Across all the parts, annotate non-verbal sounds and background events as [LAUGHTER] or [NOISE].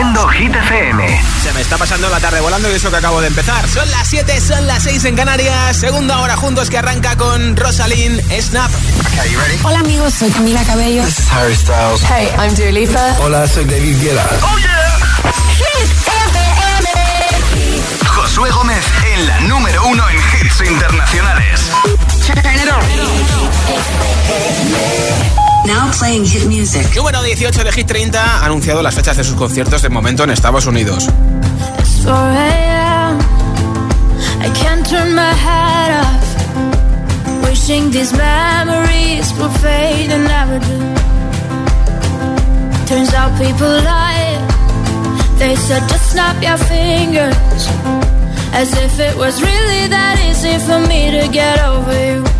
Haciendo Hit FM. Se me está pasando la tarde volando y eso que acabo de empezar. Son las 7, son las 6 en Canarias. Segunda hora juntos que arranca con Rosalind Snap. Hola amigos, soy Camila Cabello. This is Harry Styles. Hey, I'm Dua Lipa. Hola, soy David Guetta. ¡Oh, yeah! Hit FM. Josué Gómez en la número uno en hits internacionales. Now playing hit music. Número 18 de Hit 30 ha anunciado las fechas de sus conciertos de momento en Estados Unidos. I can't turn my head off. Wishing these memories will fade and never do. Turns out people lie. They said just snap your fingers. As if it was really that easy for me to get over you.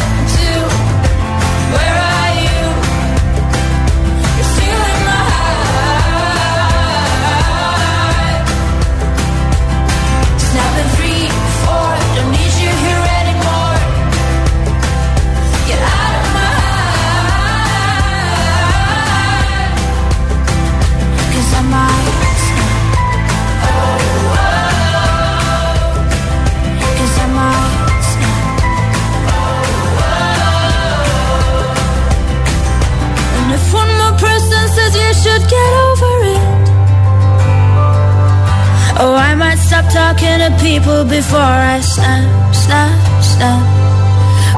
snap, snap, snap.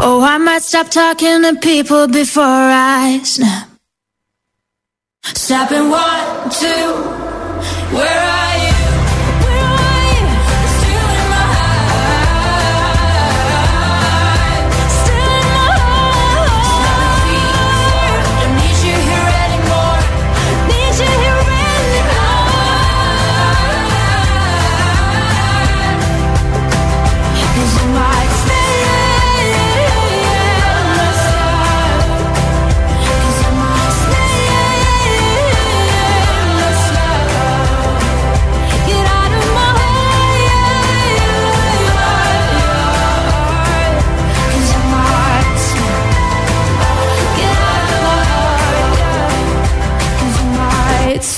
Oh, I might stop talking to people before I snap. Snapping one, two, where are you?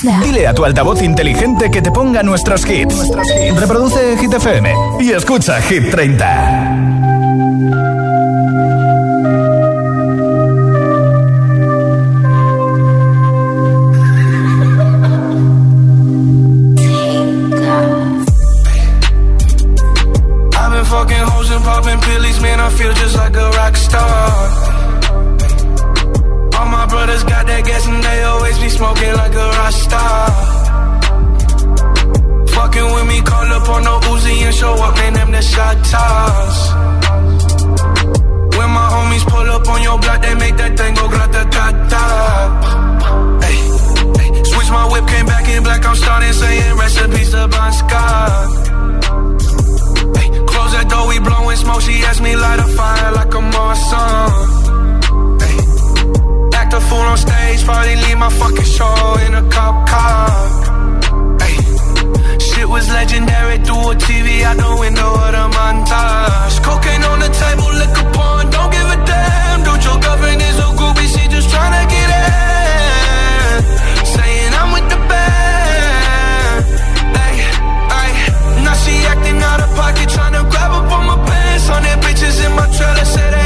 Dile a tu altavoz inteligente que te ponga nuestros hits. Reproduce Hit FM y escucha Hit 30. I've been fucking hoes and popping pillies, man. I feel just like a rock star. Brothers got that gas and they always be smoking like a rock star. Fucking with me, call up on no Uzi and show up, man. Them the shot toss. When my homies pull up on your block, they make that thing go grata ta ta. Switch my whip, came back in black. I'm starting saying recipes to Bon close that door, we blowing smoke. She asked me light a fire like a Marsan. A fool on stage, probably leave my fucking show in a cop car. Hey, shit was legendary through a TV out the window of the montage. Cocaine on the table, liquor porn, don't give a damn. Dude, your girlfriend is a groupie, she just tryna get in. Saying I'm with the band. Hey, hey, now she acting out of pocket, tryna grab up on my pants. Their bitches in my trailer, say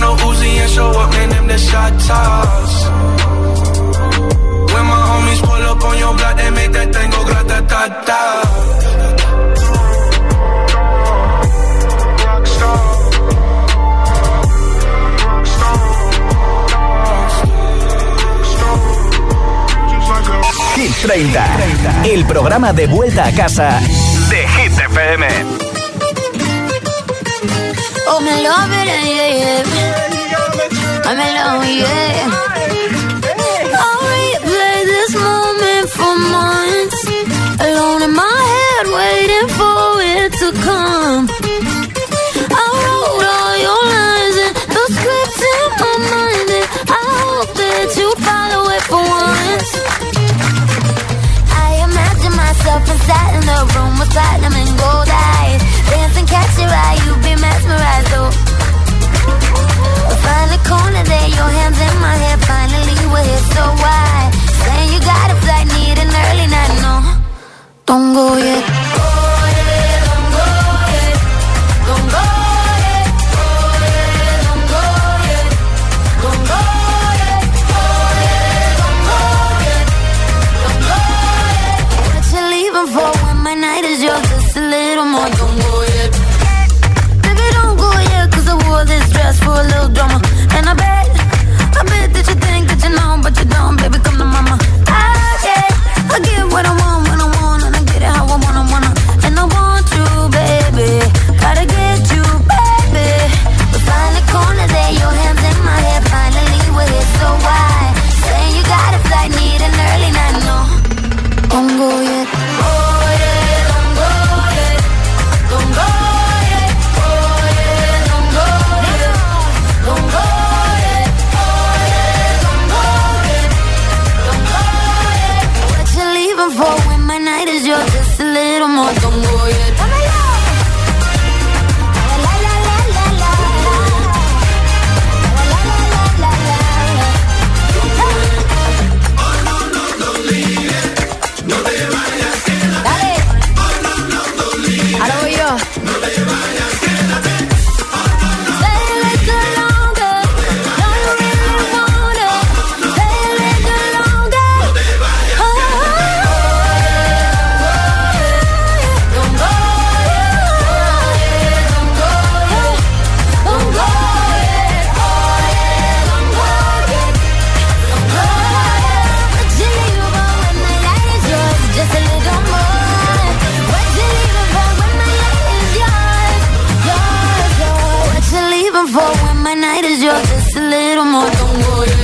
the Uzi and show up, them the shot. When my homies grata-ta-ta. Rockstar. Hit 30, el programa de vuelta a casa de Hit FM. Oh, me love it, yeah, yeah. I'm in love, yeah. I'll replay this moment for months. Alone in my head, waiting for it to come. I wrote all your lines and the scripts in my mind. And I hope that you follow it for once. I imagine myself inside in the room with platinum and gold eyes. Catch your eye, you be mesmerized, oh. Find a corner there, your hands in my hair. Finally, we're here, so why? Saying you got a flight,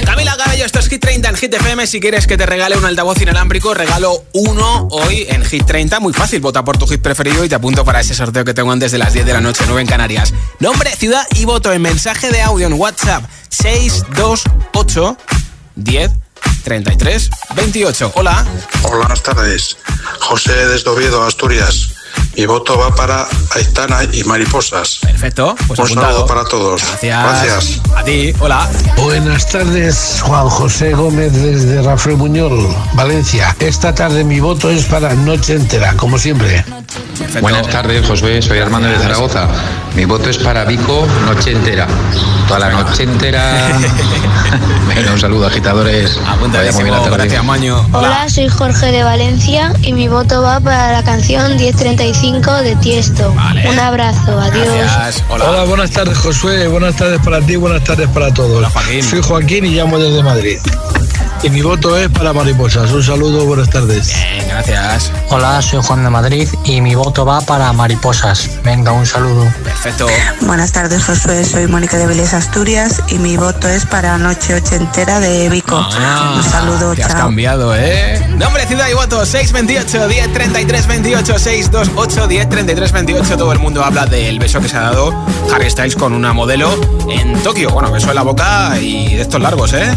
Camila Cabello, esto es Hit 30 en Hit FM. Si quieres que te regale un altavoz inalámbrico, regalo uno hoy en Hit 30. Muy fácil, vota por tu hit preferido y te apunto para ese sorteo que tengo antes de las 10 de la noche, 9 en Canarias. Nombre, ciudad y voto en mensaje de audio en WhatsApp 628 10 33 28. Hola. Hola, buenas tardes. José desde Oviedo, Asturias. Mi voto va para Aitana y Mariposas. Perfecto, pues Un saludo para todos. Gracias. Gracias. A ti, hola. Buenas tardes, Juan José Gómez desde Rafael Buñol, Valencia. Esta tarde mi voto es para Noche Entera, como siempre. Perfecto. Buenas tardes, Josué. Soy Armando de Zaragoza. Mi voto es para Vico, noche entera. Toda la noche entera. [LAUGHS] Un saludo, agitadores. Vaya muy bien la Apuntadísimo, tarde. gracias, Maño. Hola, soy Jorge de Valencia y mi voto va para la canción 1035 de Tiesto. Vale. Un abrazo, adiós. Gracias. Hola. Hola, buenas tardes Josué, buenas tardes para ti, buenas tardes para todos. Hola, Joaquín. Soy Joaquín y llamo desde Madrid. Y mi voto es para Mariposas. Un saludo, buenas tardes. Bien, gracias. Hola, soy Juan de Madrid y mi voto va para Mariposas. Venga, un saludo. Perfecto. Buenas tardes, Josué. Soy Mónica de Vélez Asturias y mi voto es para Noche Ochentera de Vico. Ah, Un saludo, Te has chao. cambiado, ¿eh? Nombre, ciudad y voto 628 10 33 28 628 10 33 28. Todo el mundo habla del beso que se ha dado Harry Styles con una modelo en Tokio. Bueno, beso en la boca y de estos largos, ¿eh?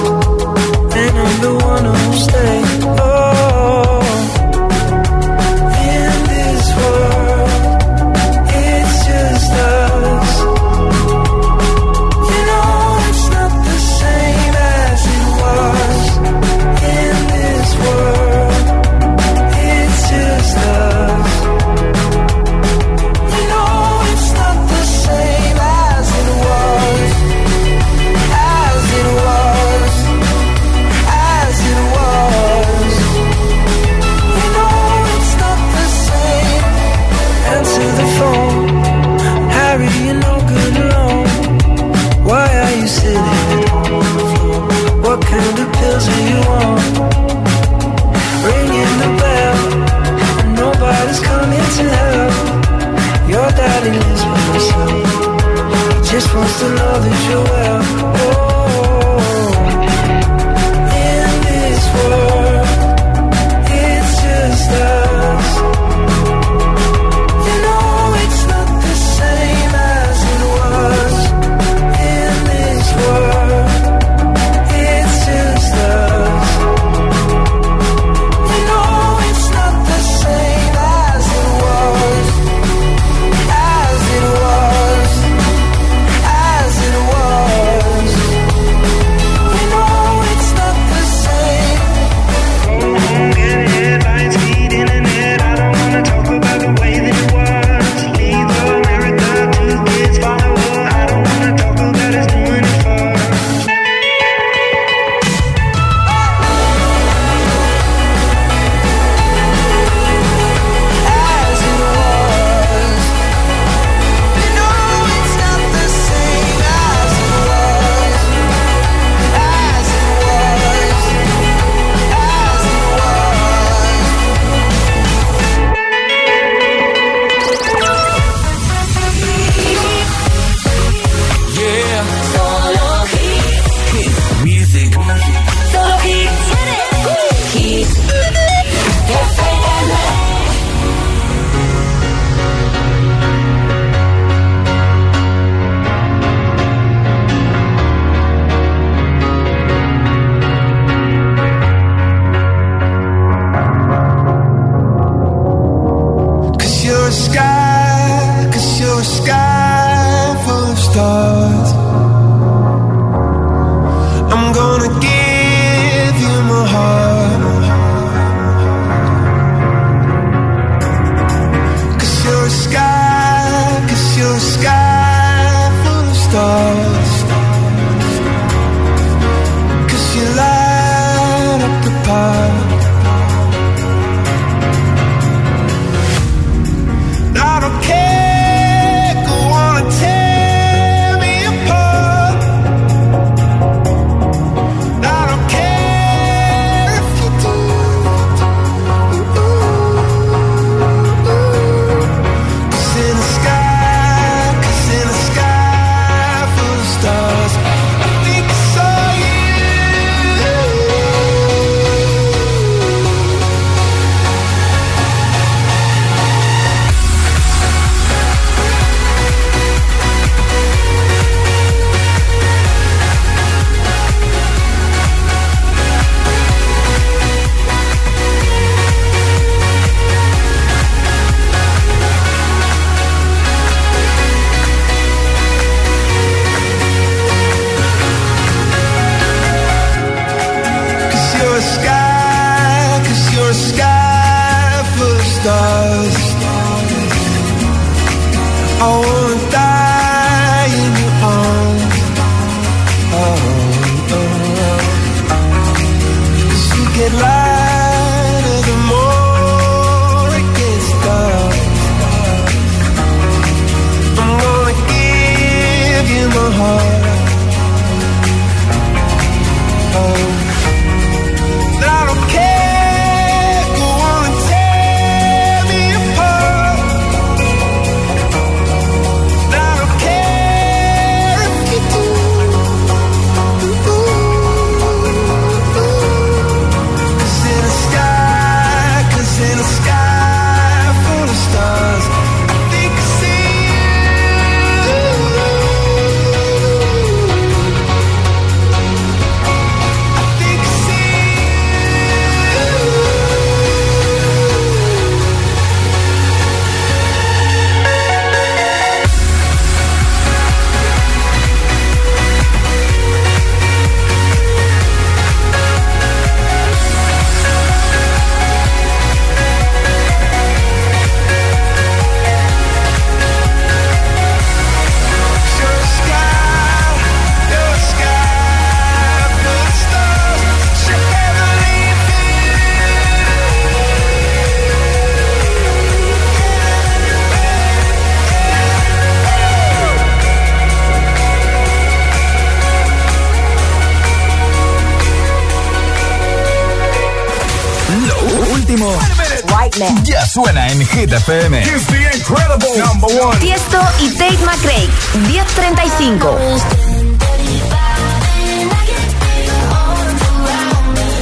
Ya suena en Hit FM. He's the incredible number one. Tiesto y Tate McRae. 1035.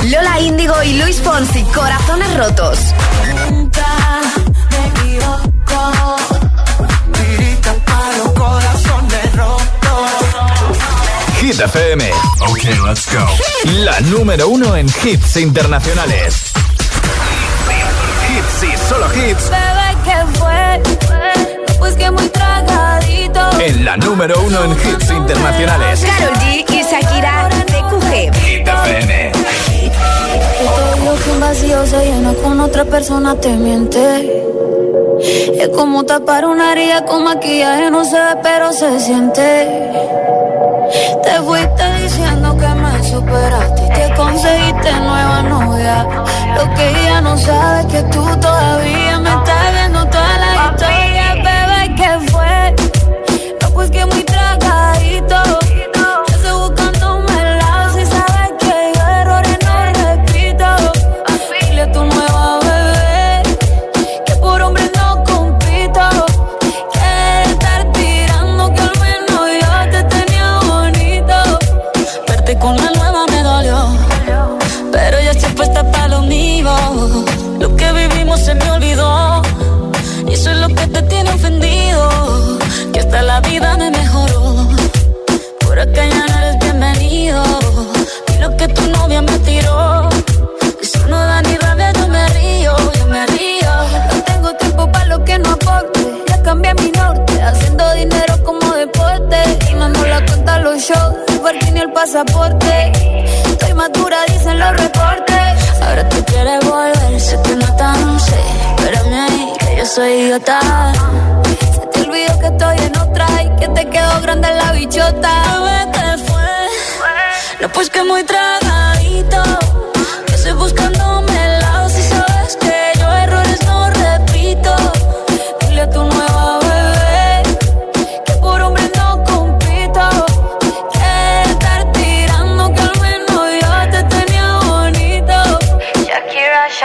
Lola Índigo y Luis Fonsi. Corazones rotos. Corazones. Hit FM. Ok, let's go. La número uno en hits internacionales. Y solo hits. Bebé, ¿qué fue? Pues que muy tragadito. En la número uno en hits internacionales. Carol G y Shakira de QG. Hit FM. Todo lo que un vacío se llena con otra persona te miente. Es como tapar una herida con maquillaje, no se ve, pero se siente. Te fuiste diciendo que me superaste y que conseguiste nueva novia. Lo que ella no sabe que tú todavía me estás pasaporte. Estoy madura, dicen los reportes. Ahora tú quieres volver, se te nota, no sé. Espérame ahí, que yo soy idiota. Se te olvidó que estoy en otra y que te quedó grande la bichota. ¿qué fue? No, pues que muy tragadito. Que estoy buscándome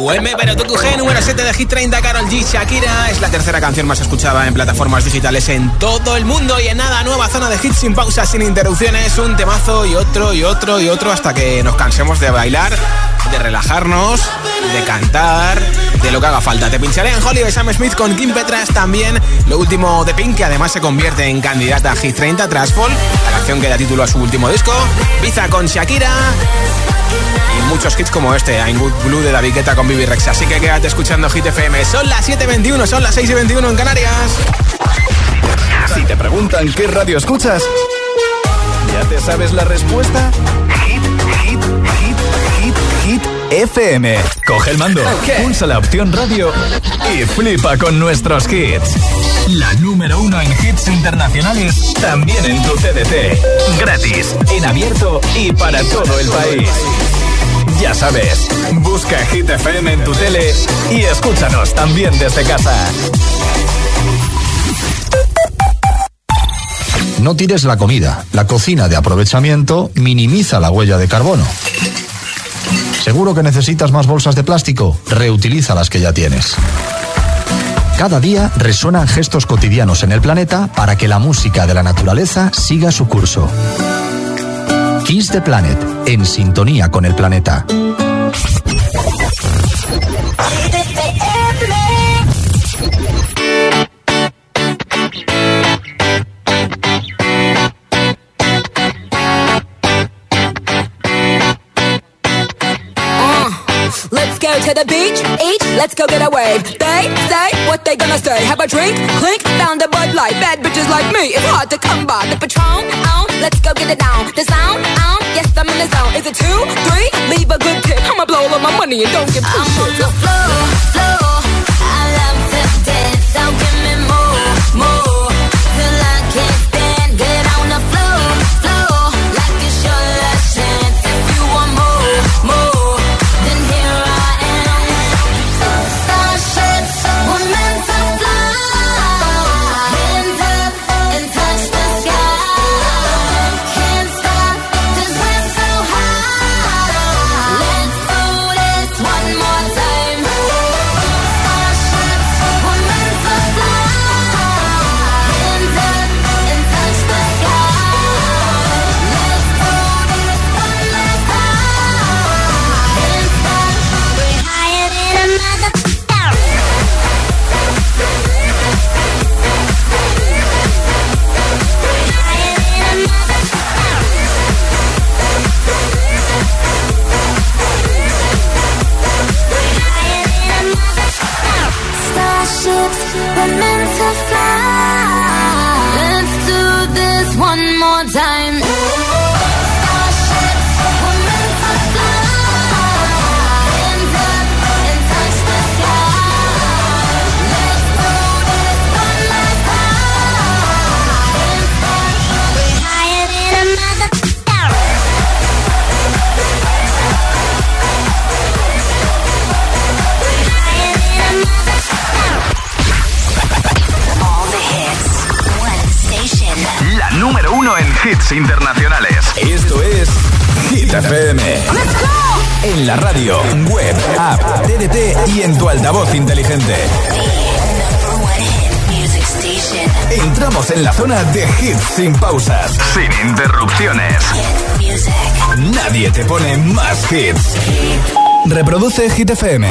TQM, pero TQG, número 7 de Hit 30, Carol G. Shakira es la tercera canción más escuchada en plataformas digitales en todo el mundo. Y en nada, nueva zona de hits sin pausas, sin interrupciones, un temazo y otro y otro y otro hasta que nos cansemos de bailar, de relajarnos, de cantar, de lo que haga falta. Te pincharé en Holly de Sam Smith con Kim Petras también. Lo último de Pink, que además se convierte en candidata a Hit 30 tras la canción que da título a su último disco. Pizza con Shakira y muchos hits como este, I'm Good Blue de David Guetta con Bibi Rex. Así que quédate escuchando Hit FM. Son las 7.21, son las 6.21 en Canarias. Si te preguntan qué radio escuchas, ¿ya te sabes la respuesta? Hit, hit, hit, hit, hit FM. Coge el mando, pulsa la opción radio y flipa con nuestros hits. La número uno en hits internacionales, también en tu TDT. Gratis, en abierto y para todo el país. Ya sabes, busca Hit FM en tu tele y escúchanos también desde casa. No tires la comida. La cocina de aprovechamiento minimiza la huella de carbono. ¿Seguro que necesitas más bolsas de plástico? Reutiliza las que ya tienes. Cada día resuenan gestos cotidianos en el planeta para que la música de la naturaleza siga su curso. Kiss the Planet, en sintonía con el planeta. Uh, let's go to the beach, eat, let's go get a wave. They say what they gonna say. Have a drink, clink, found a Bud Light. Bad bitches like me, it's hard to come by. The Patron, on, let's go get it down. The sound, the zone. Is it two, three? Leave a good tip. I'ma blow all my money and don't get two I'm on the floor, floor. Hits internacionales. Esto es Hit FM. En la radio, web, app, TDT y en tu altavoz inteligente. Entramos en la zona de hits sin pausas, sin interrupciones. Nadie te pone más hits. Reproduce Hit FM.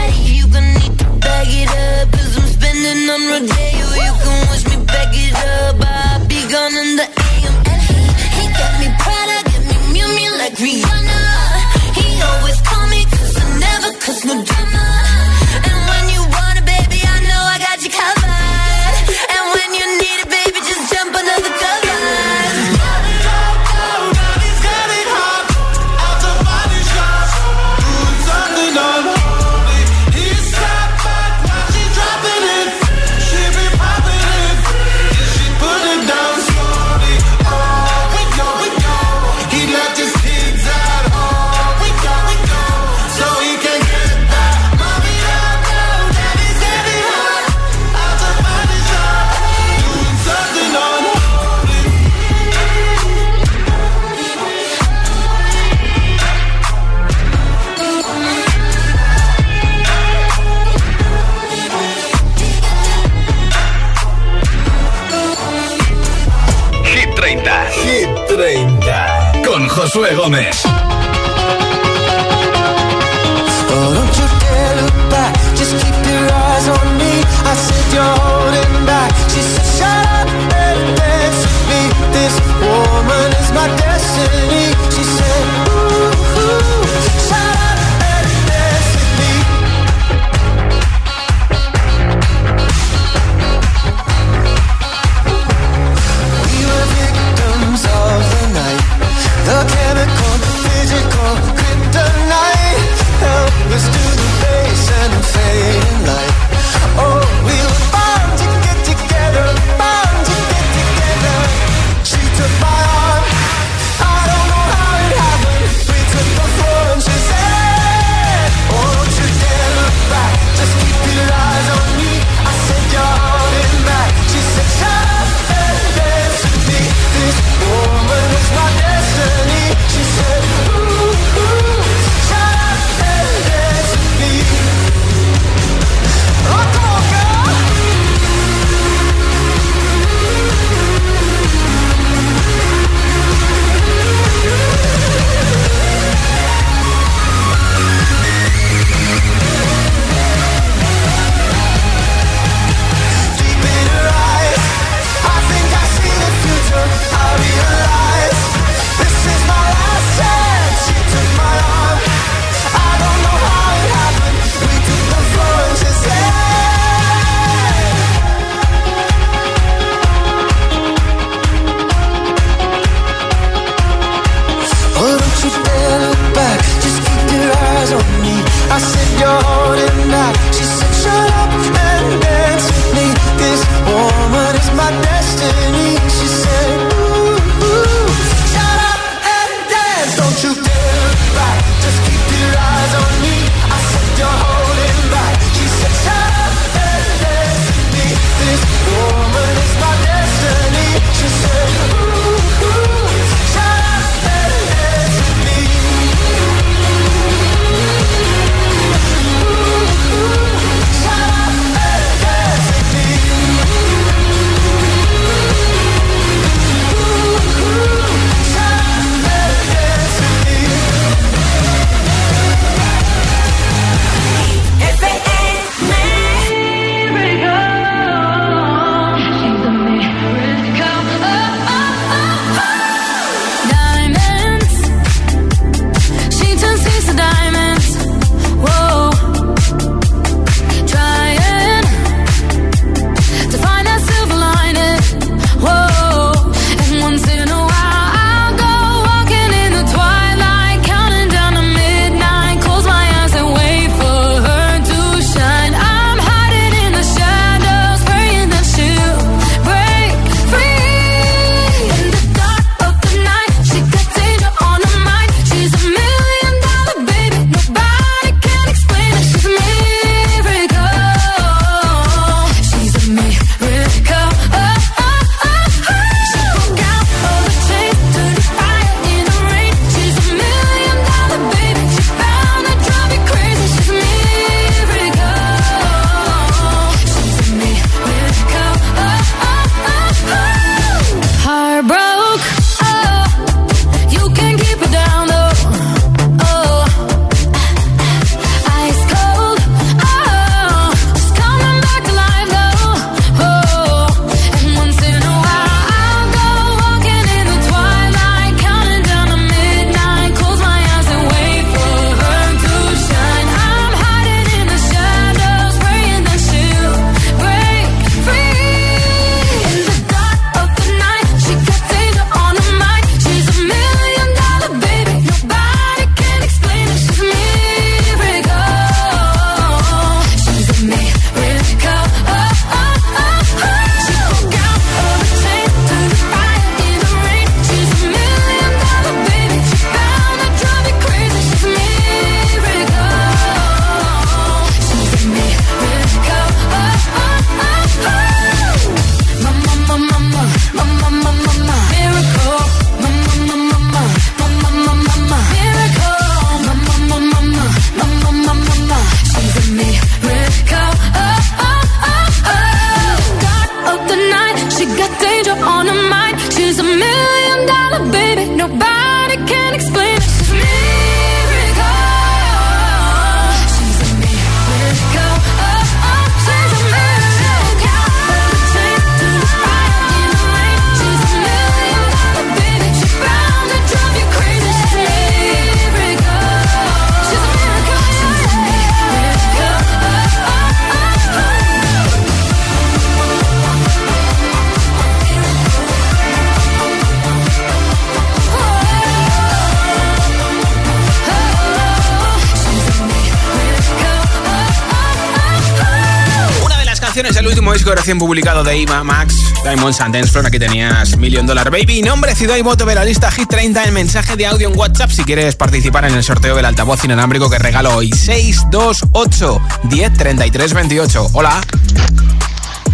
Recién publicado de Iva Max, Diamonds and Dance Floor. Aquí tenías Million Dollar Baby. Nombre, ciudad y voto de la lista Hit 30 en mensaje de audio en WhatsApp si quieres participar en el sorteo del altavoz inalámbrico que regalo hoy. 628 10 33 28. Hola.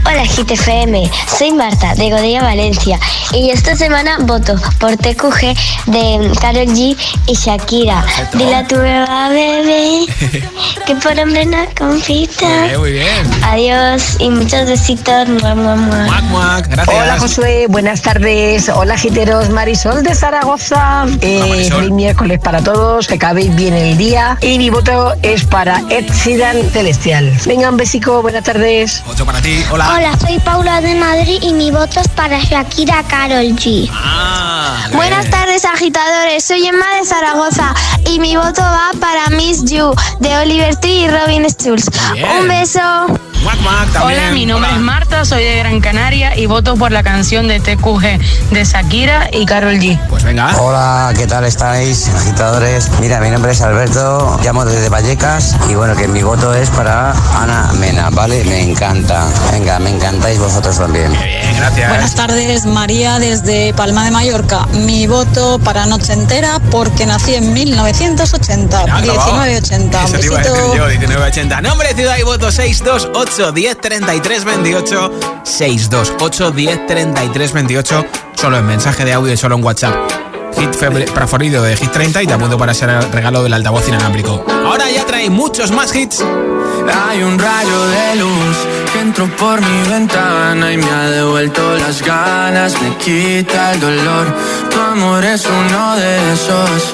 Hola GTFM, soy Marta de Godella Valencia y esta semana voto por TQG de Karol G y Shakira. Dile a tu bebé [LAUGHS] que por hombre no compita. Muy bien, muy bien. Adiós y muchos besitos. Mua, mua, mua. Muac, muac, gracias. Hola Josué, buenas tardes. Hola giteros, Marisol de Zaragoza. Eh, Marisol. feliz miércoles para todos, que acabéis bien el día. Y mi voto es para Ed Celestial. Venga, un besico, buenas tardes. Otro para ti. Hola. Hola, soy Paula de Madrid y mi voto es para Shakira Carol G. Ah, Buenas tardes agitadores, soy Emma de Zaragoza y mi voto va para Miss You de Oliver Tree y Robin Schulz. Un beso. Hola, mi nombre es Marta, soy de Gran Canaria y voto por la canción de TQG de Shakira y Carol G. Pues venga. Hola, ¿qué tal estáis, agitadores? Mira, mi nombre es Alberto, llamo desde Vallecas y bueno, que mi voto es para Ana Mena, ¿vale? Me encanta. Venga, me encantáis vosotros también. Bien, gracias. Buenas tardes, María, desde Palma de Mallorca. Mi voto para Noche Entera porque nací en 1900. 980 1980. Nombre, ciudad y voto 628 1033 28 628 1033 28 Solo en mensaje de audio y solo en WhatsApp. Hit preferido de Hit 30 y te apunto para ser el regalo del altavoz inalámbrico. Ahora ya trae muchos más hits. Hay un rayo de luz que entró por mi ventana y me ha devuelto las ganas, me quita el dolor. Tu amor es uno de esos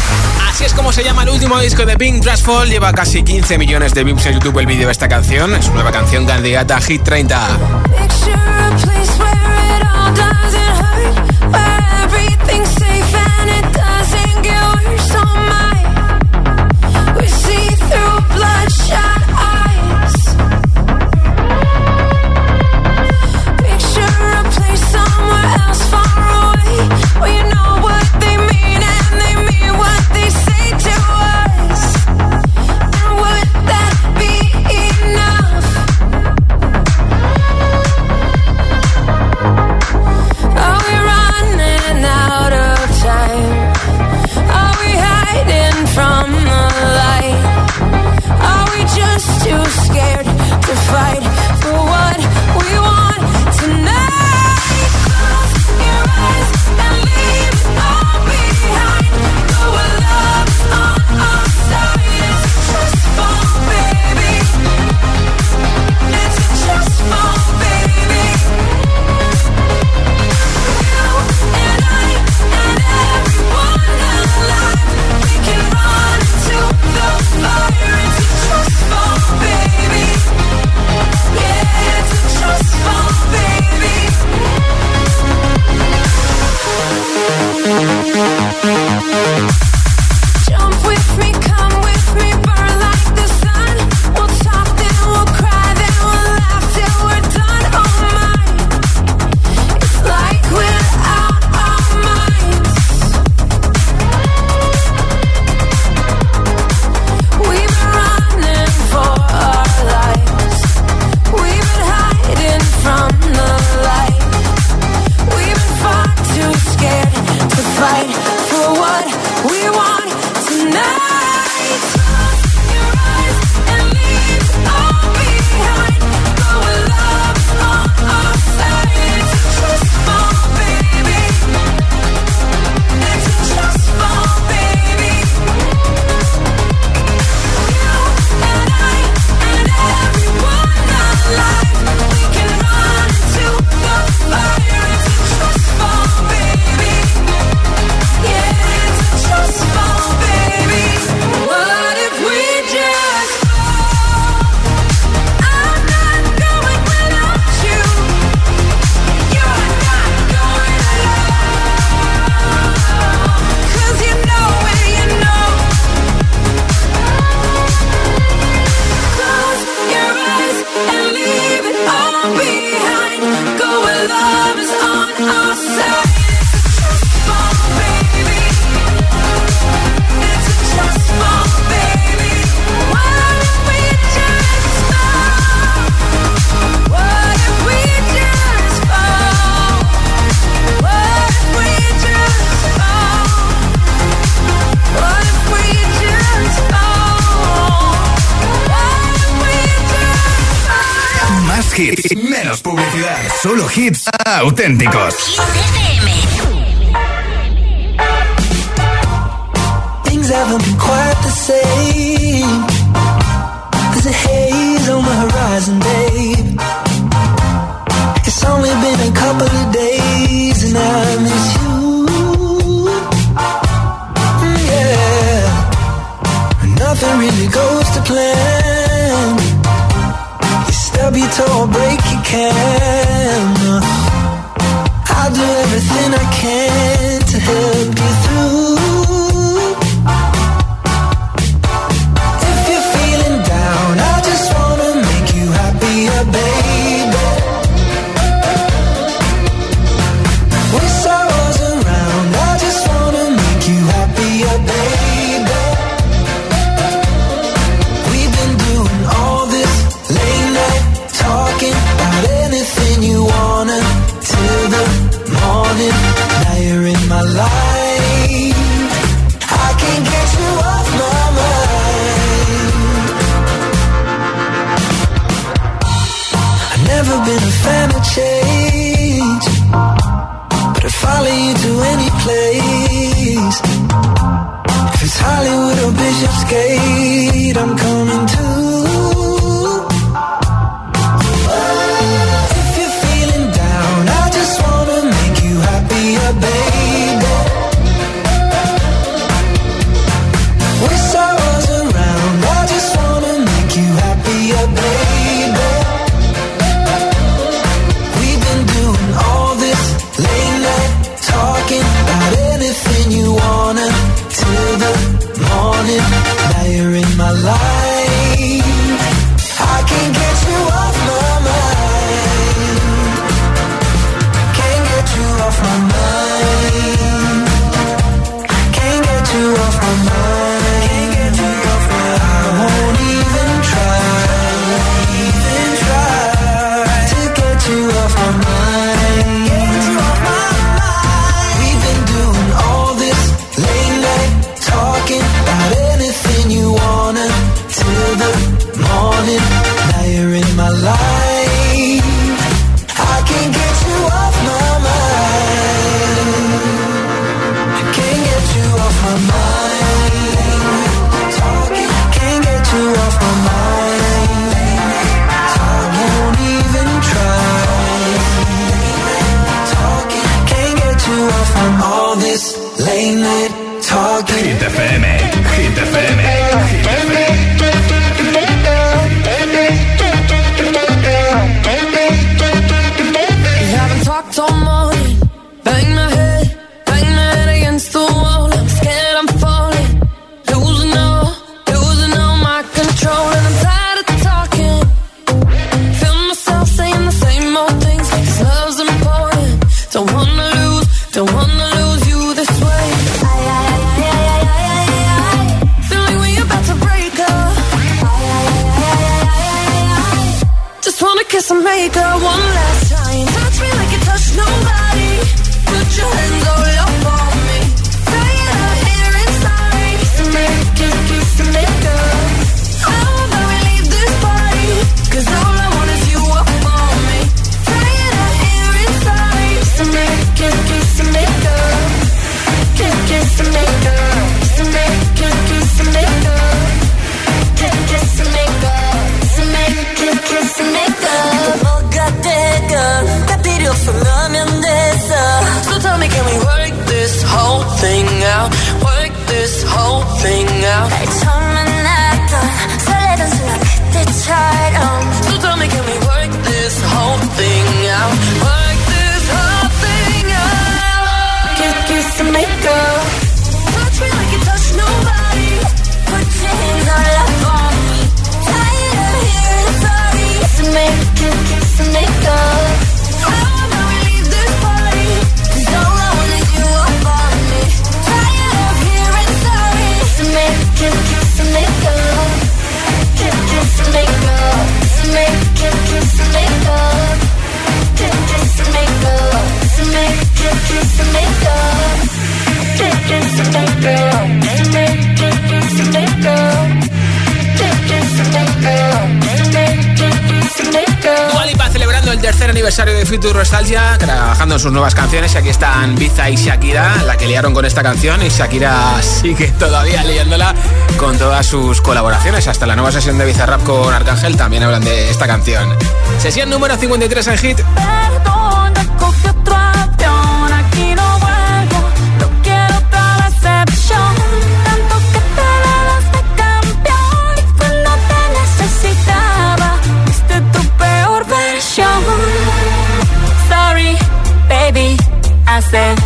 Es como se llama el último disco de Pink Fall. Lleva casi 15 millones de views en YouTube el vídeo de esta canción. Es su nueva canción candidata a Hit 30. Hits can And make up. Touch me like you touch nobody. Put your hands all up on me. Tired of hearing sorry. Kiss and make, kiss, kiss and make up. I wanna leave this party. 'Cause all I want is you up on me. Tired of hearing sorry. Kiss and make, kiss, kiss and make up. Kiss, kiss and make up. Kiss and make, kiss, kiss and make up. Kiss, kiss and make up. Kiss and make, kiss, kiss and make up. Celebrando el tercer aniversario de Future Nostalgia, trabajando en sus nuevas canciones. Y aquí están Biza y Shakira, la que liaron con esta canción. Y Shakira sigue todavía liándola con todas sus colaboraciones. Hasta la nueva sesión de Bizarrap con Arcángel también hablan de esta canción. Sesión número 53 en Hit. says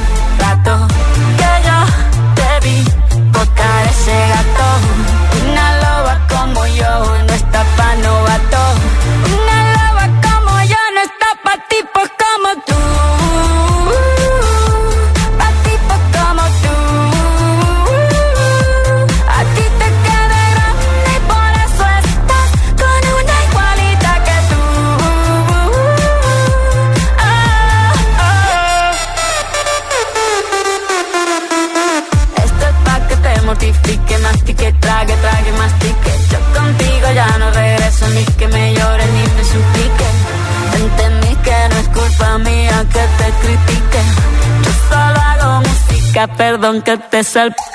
perdón que te salpique.